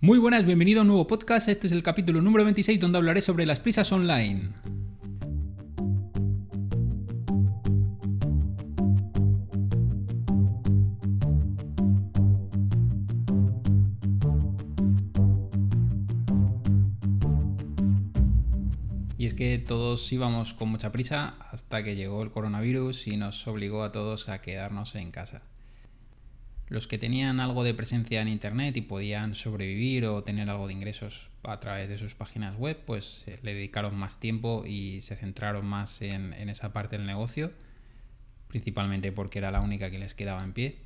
Muy buenas, bienvenido a un nuevo podcast. Este es el capítulo número 26 donde hablaré sobre las prisas online. Y es que todos íbamos con mucha prisa hasta que llegó el coronavirus y nos obligó a todos a quedarnos en casa. Los que tenían algo de presencia en Internet y podían sobrevivir o tener algo de ingresos a través de sus páginas web, pues eh, le dedicaron más tiempo y se centraron más en, en esa parte del negocio, principalmente porque era la única que les quedaba en pie.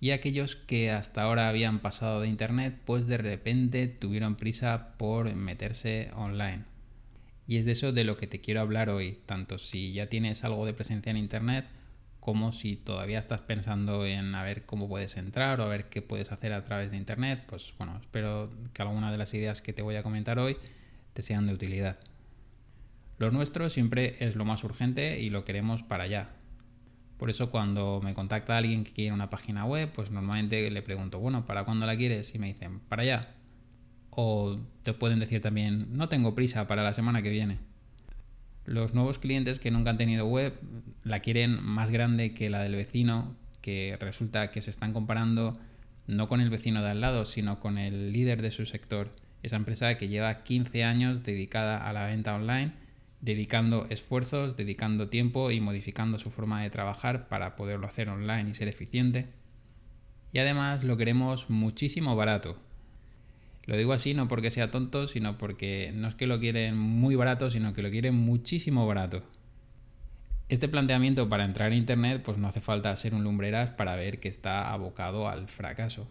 Y aquellos que hasta ahora habían pasado de Internet, pues de repente tuvieron prisa por meterse online. Y es de eso de lo que te quiero hablar hoy, tanto si ya tienes algo de presencia en Internet como si todavía estás pensando en a ver cómo puedes entrar o a ver qué puedes hacer a través de Internet, pues bueno, espero que alguna de las ideas que te voy a comentar hoy te sean de utilidad. Lo nuestro siempre es lo más urgente y lo queremos para allá. Por eso cuando me contacta alguien que quiere una página web, pues normalmente le pregunto, bueno, ¿para cuándo la quieres? Y me dicen, para allá. O te pueden decir también, no tengo prisa para la semana que viene. Los nuevos clientes que nunca han tenido web la quieren más grande que la del vecino, que resulta que se están comparando no con el vecino de al lado, sino con el líder de su sector. Esa empresa que lleva 15 años dedicada a la venta online, dedicando esfuerzos, dedicando tiempo y modificando su forma de trabajar para poderlo hacer online y ser eficiente. Y además lo queremos muchísimo barato. Lo digo así no porque sea tonto, sino porque no es que lo quieren muy barato, sino que lo quieren muchísimo barato. Este planteamiento para entrar en Internet pues no hace falta ser un lumbreras para ver que está abocado al fracaso.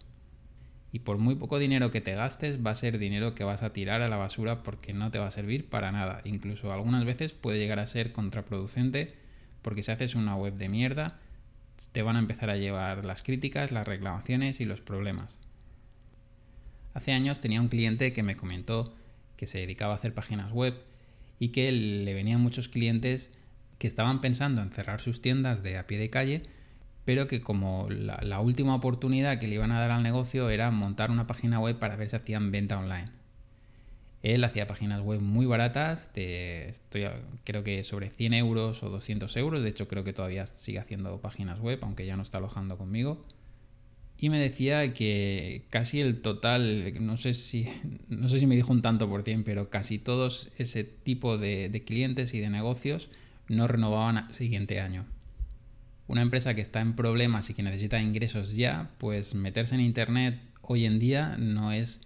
Y por muy poco dinero que te gastes va a ser dinero que vas a tirar a la basura porque no te va a servir para nada. Incluso algunas veces puede llegar a ser contraproducente porque si haces una web de mierda te van a empezar a llevar las críticas, las reclamaciones y los problemas. Hace años tenía un cliente que me comentó que se dedicaba a hacer páginas web y que le venían muchos clientes que estaban pensando en cerrar sus tiendas de a pie de calle, pero que como la, última oportunidad que le iban a dar al negocio era montar una página web para ver si hacían venta online. Él hacía páginas web muy baratas, de, estoy, creo que sobre 100 euros o 200 euros, de hecho creo que todavía sigue haciendo páginas web, aunque ya no está alojando conmigo y me decía que casi el total, no sé si, no sé si me dijo un tanto por cien, pero casi todos ese tipo de, de clientes y de negocios no renovaban al siguiente año. Una empresa que está en problemas y que necesita ingresos ya, pues meterse en Internet hoy en día no es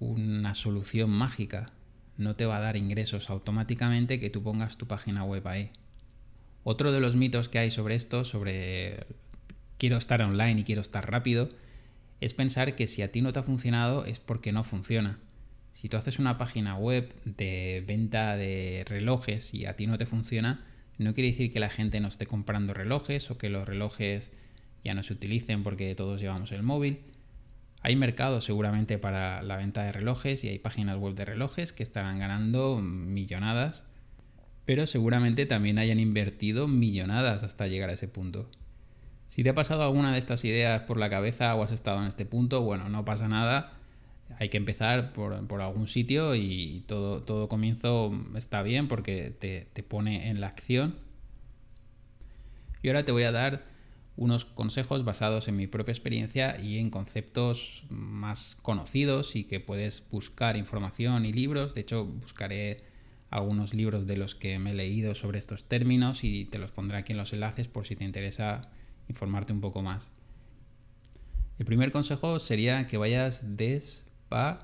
una solución mágica. No te va a dar ingresos automáticamente que tú pongas tu página web ahí. Otro de los mitos que hay sobre esto, sobre quiero estar online y quiero estar rápido, es pensar que si a ti no te ha funcionado es porque no funciona. Si tú haces una página web de venta de relojes y a ti no te funciona, no quiere decir que la gente no esté comprando relojes o que los relojes ya no se utilicen porque todos llevamos el móvil. Hay mercado seguramente para la venta de relojes y hay páginas web de relojes que estarán ganando millonadas, pero seguramente también hayan invertido millonadas hasta llegar a ese punto. Si te ha pasado alguna de estas ideas por la cabeza o has estado en este punto, bueno, no pasa nada. Hay que empezar por, algún sitio y todo, todo comienzo está bien porque te, te pone en la acción. Y ahora te voy a dar unos consejos basados en mi propia experiencia y en conceptos más conocidos y que puedes buscar información y libros. De hecho, buscaré algunos libros de los que me he leído sobre estos términos y te los pondré aquí en los enlaces por si te interesa informarte un poco más. El primer consejo sería que vayas despacito,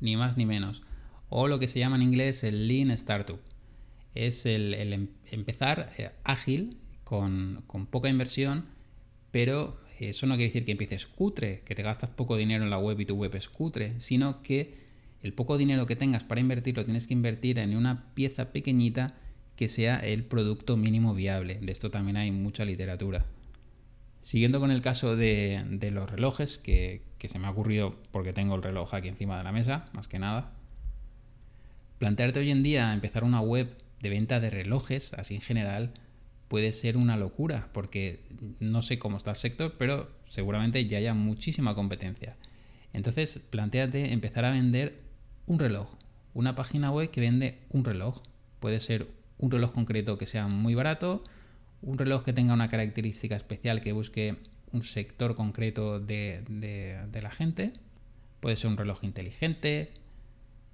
ni más ni menos. O lo que se llama en inglés el Lean Startup. Es el, em, empezar eh, ágil, con, con poca inversión, pero eso no quiere decir que empieces cutre, que te gastas poco dinero en la web y tu web es cutre, sino que el poco dinero que tengas para invertir lo tienes que invertir en una pieza pequeñita que sea el producto mínimo viable. De esto también hay mucha literatura. Siguiendo con el caso de, los relojes, que, se me ha ocurrido porque tengo el reloj aquí encima de la mesa, más que nada. Plantearte hoy en día empezar una web de venta de relojes, así en general, puede ser una locura, porque no sé cómo está el sector, pero seguramente ya haya muchísima competencia. Entonces, planteate empezar a vender un reloj, una página web que vende un reloj. Puede ser un reloj concreto que sea muy barato, un reloj que tenga una característica especial que busque un sector concreto de, de la gente. Puede ser un reloj inteligente,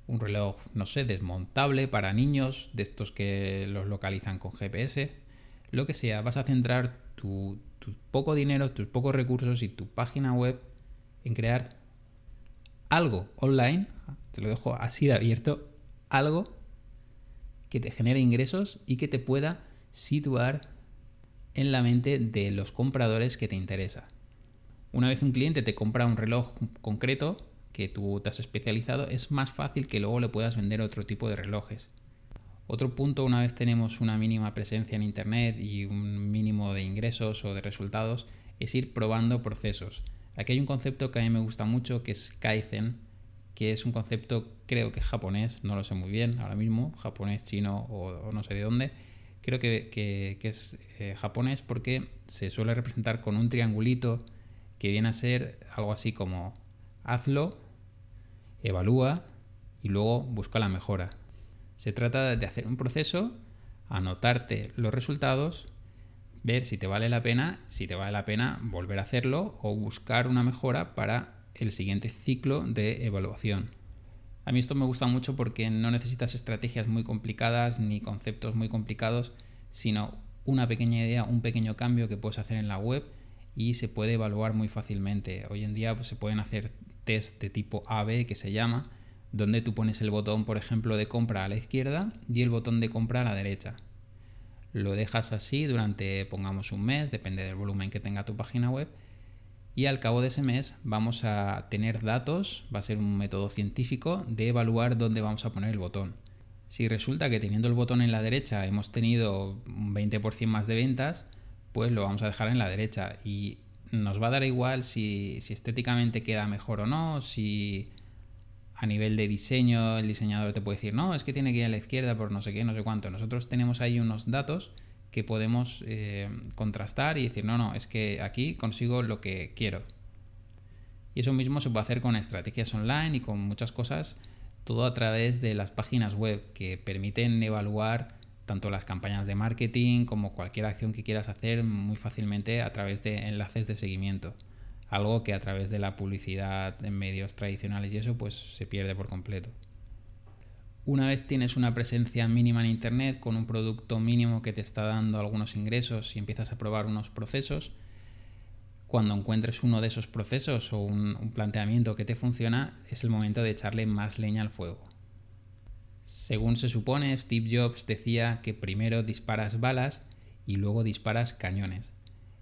un reloj, no sé, desmontable para niños, de estos que los localizan con GPS, lo que sea, vas a centrar tu, poco dinero, tus pocos recursos y tu página web en crear algo online, te lo dejo así de abierto, algo que te genere ingresos y que te pueda situar en la mente de los compradores que te interesa. Una vez un cliente te compra un reloj concreto, que tú te has especializado, es más fácil que luego le puedas vender otro tipo de relojes. Otro punto, una vez tenemos una mínima presencia en Internet y un mínimo de ingresos o de resultados, es ir probando procesos. Aquí hay un concepto que a mí me gusta mucho, que es Kaizen, que es un concepto creo que japonés, no lo sé muy bien ahora mismo, japonés, chino o, no sé de dónde. Creo que, es eh, japonés porque se suele representar con un triangulito que viene a ser algo así como hazlo, evalúa y luego busca la mejora. Se trata de hacer un proceso, anotarte los resultados, ver si te vale la pena, si te vale la pena volver a hacerlo o buscar una mejora para el siguiente ciclo de evaluación. A mí esto me gusta mucho porque no necesitas estrategias muy complicadas ni conceptos muy complicados, sino una pequeña idea, un pequeño cambio que puedes hacer en la web y se puede evaluar muy fácilmente. Hoy en día pues, se pueden hacer test de tipo AB que se llama, donde tú pones el botón, por ejemplo, de compra a la izquierda y el botón de compra a la derecha. Lo dejas así durante, pongamos, un mes, depende del volumen que tenga tu página web, y al cabo de ese mes vamos a tener datos, va a ser un método científico de evaluar dónde vamos a poner el botón. Si resulta que teniendo el botón en la derecha hemos tenido un 20% más de ventas, pues lo vamos a dejar en la derecha y nos va a dar igual si, estéticamente queda mejor o no, si a nivel de diseño el diseñador te puede decir, no, es que tiene que ir a la izquierda por no sé qué, no sé cuánto. Nosotros tenemos ahí unos datos que podemos eh, contrastar y decir, no, no, es que aquí consigo lo que quiero. Y eso mismo se puede hacer con estrategias online y con muchas cosas, todo a través de las páginas web que permiten evaluar tanto las campañas de marketing como cualquier acción que quieras hacer muy fácilmente a través de enlaces de seguimiento. Algo que a través de la publicidad en medios tradicionales y eso pues se pierde por completo. Una vez tienes una presencia mínima en Internet con un producto mínimo que te está dando algunos ingresos y empiezas a probar unos procesos, cuando encuentres uno de esos procesos o un, planteamiento que te funciona, es el momento de echarle más leña al fuego. Según se supone, Steve Jobs decía que primero disparas balas y luego disparas cañones.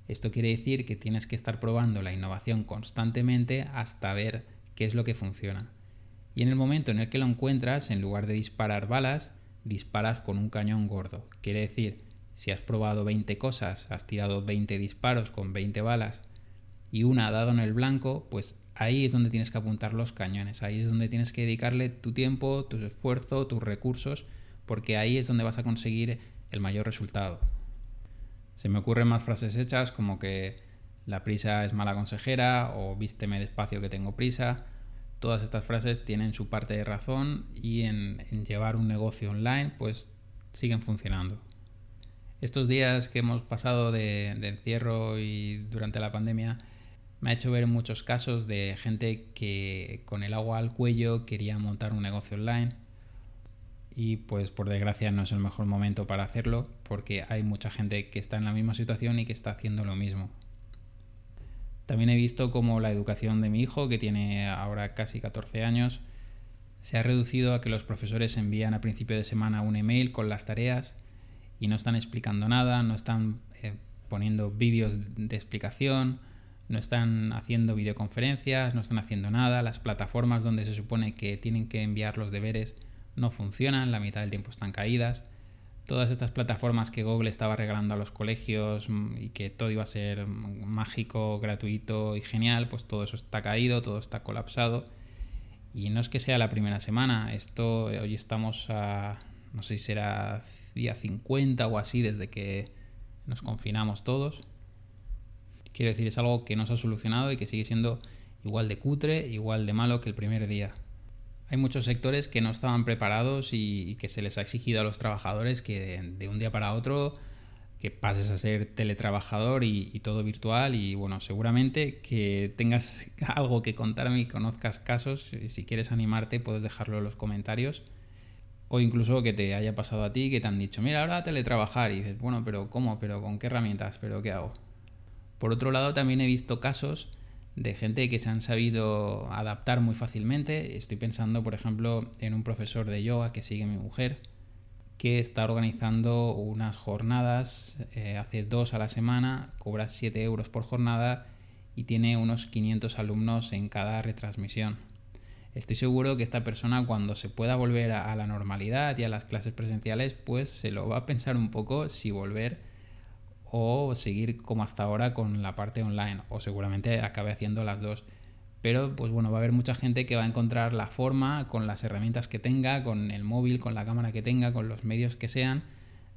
Esto quiere decir que tienes que estar probando la innovación constantemente hasta ver qué es lo que funciona. Y en el momento en el que lo encuentras, en lugar de disparar balas, disparas con un cañón gordo. Quiere decir, si has probado 20 cosas, has tirado 20 disparos con 20 balas y una ha dado en el blanco, pues ahí es donde tienes que apuntar los cañones, ahí es donde tienes que dedicarle tu tiempo, tu esfuerzo, tus recursos, porque ahí es donde vas a conseguir el mayor resultado. Se me ocurren más frases hechas como que la prisa es mala consejera o vísteme despacio que tengo prisa. Todas estas frases tienen su parte de razón y en, llevar un negocio online pues siguen funcionando. Estos días que hemos pasado de encierro y durante la pandemia me ha hecho ver muchos casos de gente que con el agua al cuello quería montar un negocio online y pues por desgracia no es el mejor momento para hacerlo porque hay mucha gente que está en la misma situación y que está haciendo lo mismo. También he visto como la educación de mi hijo, que tiene ahora casi 14 años, se ha reducido a que los profesores envían a principio de semana un email con las tareas y no están explicando nada, no están eh, poniendo vídeos de explicación, no están haciendo videoconferencias, no están haciendo nada, las plataformas donde se supone que tienen que enviar los deberes no funcionan, la mitad del tiempo están caídas. Todas estas plataformas que Google estaba regalando a los colegios mm, y que todo iba a ser mágico, gratuito y genial, pues todo eso está caído, todo está colapsado. Y no es que sea la primera semana, esto hoy estamos a, no sé si será día 50 o así desde que nos confinamos todos. Quiero decir, es algo que no se ha solucionado y que sigue siendo igual de cutre, igual de malo que el primer día. Hay muchos sectores que no estaban preparados y, que se les ha exigido a los trabajadores que de, un día para otro que pases a ser teletrabajador y, y, todo virtual y bueno, seguramente que tengas algo que contarme y conozcas casos, si quieres animarte puedes dejarlo en los comentarios o incluso que te haya pasado a ti que te han dicho, mira, ahora teletrabajar y dices, bueno, pero ¿cómo? ¿Pero con qué herramientas? ¿Pero qué hago? Por otro lado, también he visto casos de gente que se han sabido adaptar muy fácilmente. Estoy pensando, por ejemplo, en un profesor de yoga que sigue mi mujer, que está organizando unas jornadas, eh, hace dos a la semana, cobra 7 euros por jornada y tiene unos 500 alumnos en cada retransmisión. Estoy seguro que esta persona cuando se pueda volver a, a la normalidad y a las clases presenciales, pues se lo va a pensar un poco si volver o seguir como hasta ahora con la parte online o seguramente acabe haciendo las dos. Pero pues bueno, va a haber mucha gente que va a encontrar la forma con las herramientas que tenga, con el móvil, con la cámara que tenga, con los medios que sean,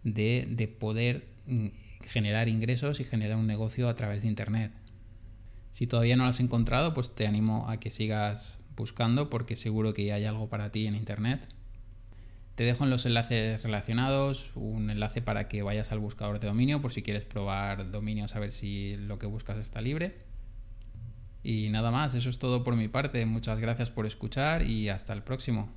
de, de poder mm, generar ingresos y generar un negocio a través de Internet. Si todavía no lo has encontrado, pues te animo a que sigas buscando porque seguro que ya hay algo para ti en Internet. Te dejo en los enlaces relacionados un enlace para que vayas al buscador de dominio por si quieres probar dominios a ver si lo que buscas está libre. Y nada más, eso es todo por mi parte. Muchas gracias por escuchar y hasta el próximo.